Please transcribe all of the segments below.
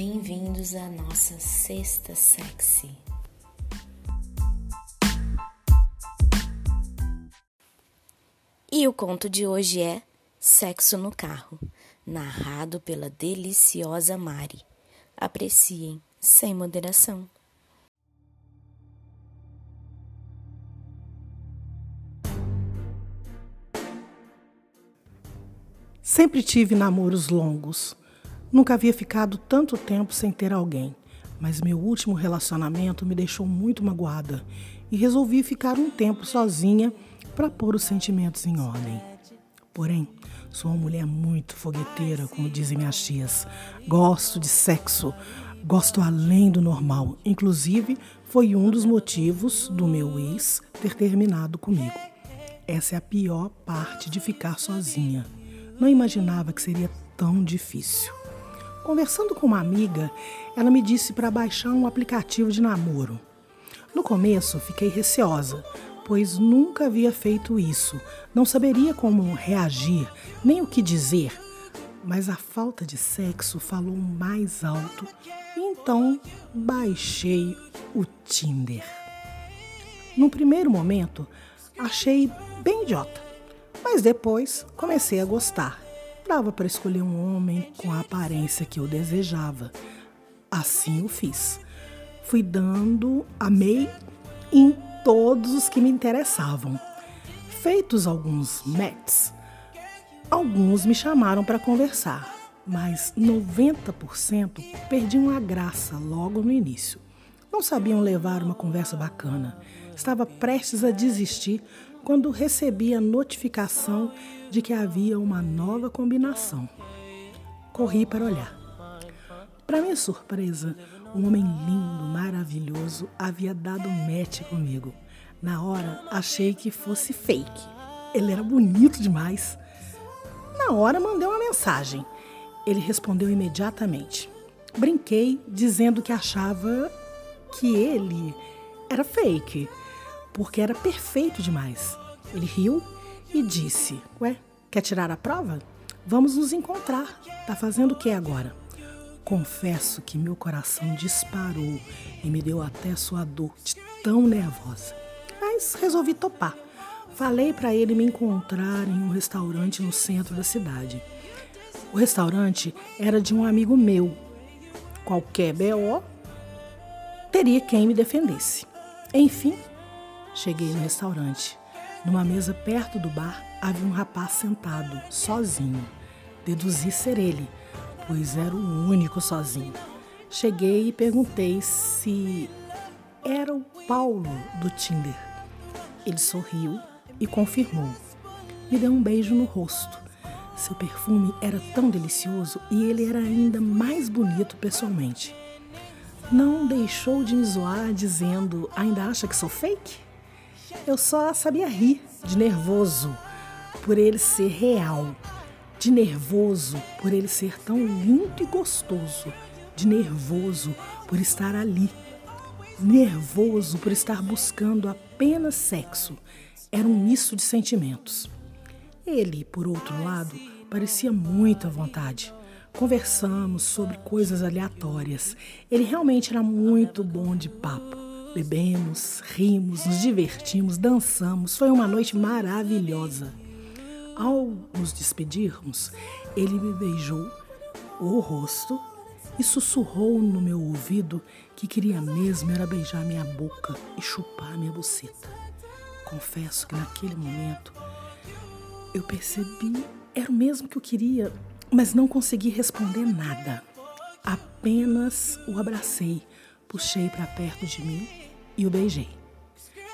Bem-vindos à nossa sexta sexy. E o conto de hoje é Sexo no Carro, narrado pela deliciosa Mari. Apreciem, sem moderação. Sempre tive namoros longos. Nunca havia ficado tanto tempo sem ter alguém, mas meu último relacionamento me deixou muito magoada e resolvi ficar um tempo sozinha para pôr os sentimentos em ordem. Porém, sou uma mulher muito fogueteira, como dizem minhas tias. Gosto de sexo, gosto além do normal. Inclusive, foi um dos motivos do meu ex ter terminado comigo. Essa é a pior parte de ficar sozinha. Não imaginava que seria tão difícil. Conversando com uma amiga, ela me disse para baixar um aplicativo de namoro. No começo, fiquei receosa, pois nunca havia feito isso. Não saberia como reagir, nem o que dizer. Mas a falta de sexo falou mais alto, então baixei o Tinder. No primeiro momento, achei bem idiota, mas depois comecei a gostar dava para escolher um homem com a aparência que eu desejava. Assim o fiz. Fui dando amei em todos os que me interessavam. Feitos alguns matches, alguns me chamaram para conversar, mas 90% perdiam a graça logo no início. Não sabiam levar uma conversa bacana. Estava prestes a desistir quando recebi a notificação de que havia uma nova combinação. Corri para olhar. Para minha surpresa, um homem lindo, maravilhoso, havia dado match comigo. Na hora, achei que fosse fake. Ele era bonito demais. Na hora, mandei uma mensagem. Ele respondeu imediatamente. Brinquei, dizendo que achava que ele era fake porque era perfeito demais. Ele riu e disse: Ué, quer tirar a prova? Vamos nos encontrar. Tá fazendo o que agora? Confesso que meu coração disparou e me deu até suador de tão nervosa. Mas resolvi topar. Falei para ele me encontrar em um restaurante no centro da cidade. O restaurante era de um amigo meu. Qualquer BO teria quem me defendesse. Enfim, Cheguei no restaurante. Numa mesa perto do bar havia um rapaz sentado, sozinho. Deduzi ser ele, pois era o único sozinho. Cheguei e perguntei se era o Paulo do Tinder. Ele sorriu e confirmou. Me deu um beijo no rosto. Seu perfume era tão delicioso e ele era ainda mais bonito pessoalmente. Não deixou de me zoar dizendo: Ainda acha que sou fake? Eu só sabia rir de nervoso por ele ser real, de nervoso por ele ser tão lindo e gostoso, de nervoso por estar ali, nervoso por estar buscando apenas sexo. Era um misto de sentimentos. Ele, por outro lado, parecia muito à vontade. Conversamos sobre coisas aleatórias. Ele realmente era muito bom de papo. Bebemos, rimos, nos divertimos, dançamos. Foi uma noite maravilhosa. Ao nos despedirmos, ele me beijou o rosto e sussurrou no meu ouvido que queria mesmo era beijar minha boca e chupar minha buceta. Confesso que naquele momento eu percebi era o mesmo que eu queria, mas não consegui responder nada. Apenas o abracei Puxei para perto de mim e o beijei.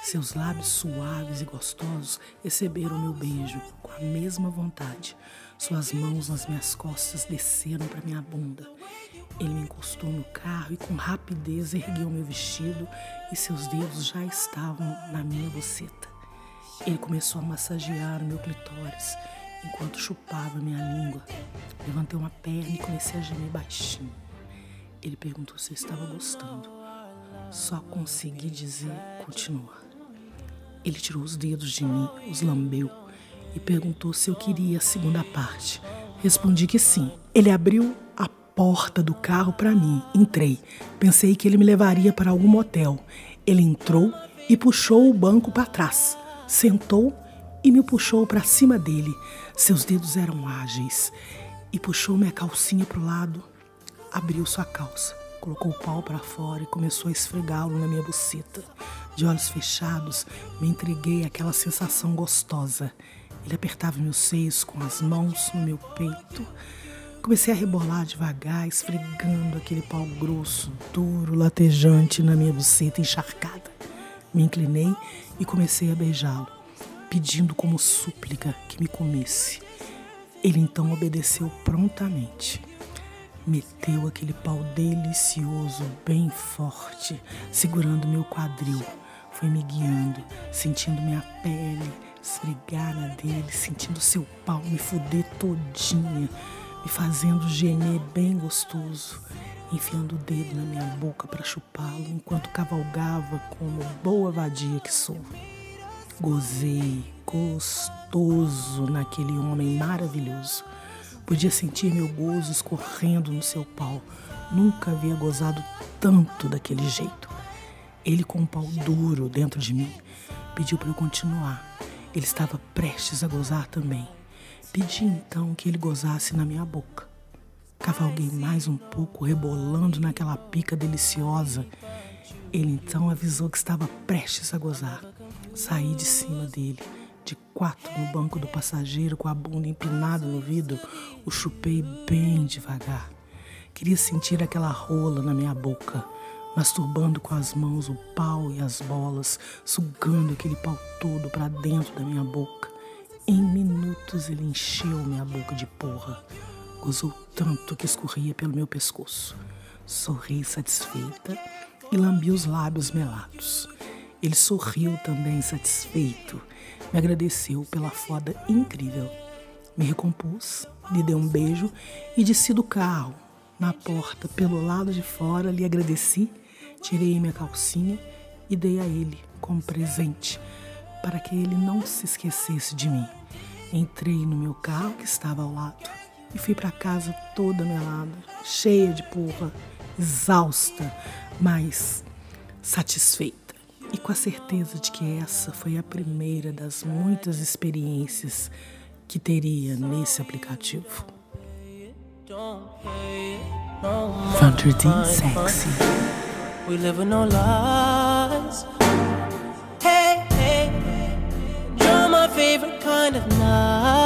Seus lábios suaves e gostosos receberam meu beijo com a mesma vontade. Suas mãos nas minhas costas desceram para minha bunda. Ele me encostou no carro e com rapidez ergueu meu vestido e seus dedos já estavam na minha boceta. Ele começou a massagear o meu clitóris enquanto chupava minha língua. Levantei uma perna e comecei a gemer baixinho. Ele perguntou se eu estava gostando. Só consegui dizer continua. Ele tirou os dedos de mim, os lambeu e perguntou se eu queria a segunda parte. Respondi que sim. Ele abriu a porta do carro para mim. Entrei. Pensei que ele me levaria para algum motel. Ele entrou e puxou o banco para trás. Sentou e me puxou para cima dele. Seus dedos eram ágeis. E puxou minha calcinha para o lado. Abriu sua calça, colocou o pau para fora e começou a esfregá-lo na minha buceta. De olhos fechados, me entreguei àquela sensação gostosa. Ele apertava meus seios com as mãos no meu peito. Comecei a rebolar devagar, esfregando aquele pau grosso, duro, latejante na minha buceta encharcada. Me inclinei e comecei a beijá-lo, pedindo como súplica que me comesse. Ele então obedeceu prontamente. Meteu aquele pau delicioso, bem forte, segurando meu quadril. Foi me guiando, sentindo minha pele esfregar na dele, sentindo seu pau me fuder todinha me fazendo gemer bem gostoso, enfiando o dedo na minha boca para chupá-lo enquanto cavalgava como boa vadia que sou. Gozei gostoso naquele homem maravilhoso. Podia sentir meu gozo escorrendo no seu pau. Nunca havia gozado tanto daquele jeito. Ele com um pau duro dentro de mim pediu para eu continuar. Ele estava prestes a gozar também. Pedi então que ele gozasse na minha boca. Cavalguei mais um pouco, rebolando naquela pica deliciosa. Ele então avisou que estava prestes a gozar. Saí de cima dele, de quatro no banco do passageiro, com a bunda empinada no vidro, o chupei bem devagar. Queria sentir aquela rola na minha boca, masturbando com as mãos o pau e as bolas, sugando aquele pau todo para dentro da minha boca. Em minutos ele encheu minha boca de porra. Gozou tanto que escorria pelo meu pescoço. Sorri satisfeita e lambi os lábios melados. Ele sorriu também satisfeito. Me agradeceu pela foda incrível. Me recompus, lhe dei um beijo e desci do carro. Na porta, pelo lado de fora, lhe agradeci, tirei minha calcinha e dei a ele como presente para que ele não se esquecesse de mim. Entrei no meu carro que estava ao lado e fui para casa toda melada, cheia de porra, exausta, mas satisfeita e com a certeza de que essa foi a primeira das muitas experiências que teria nesse aplicativo. Vanderdean Sexy. We live in no lies. favorite kind of night.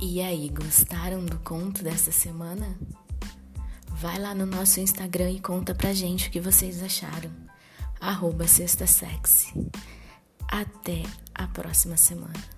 E aí, gostaram do conto dessa semana? Vai lá no nosso Instagram e conta pra gente o que vocês acharam. Arroba Sexta Sexy. Até a próxima semana.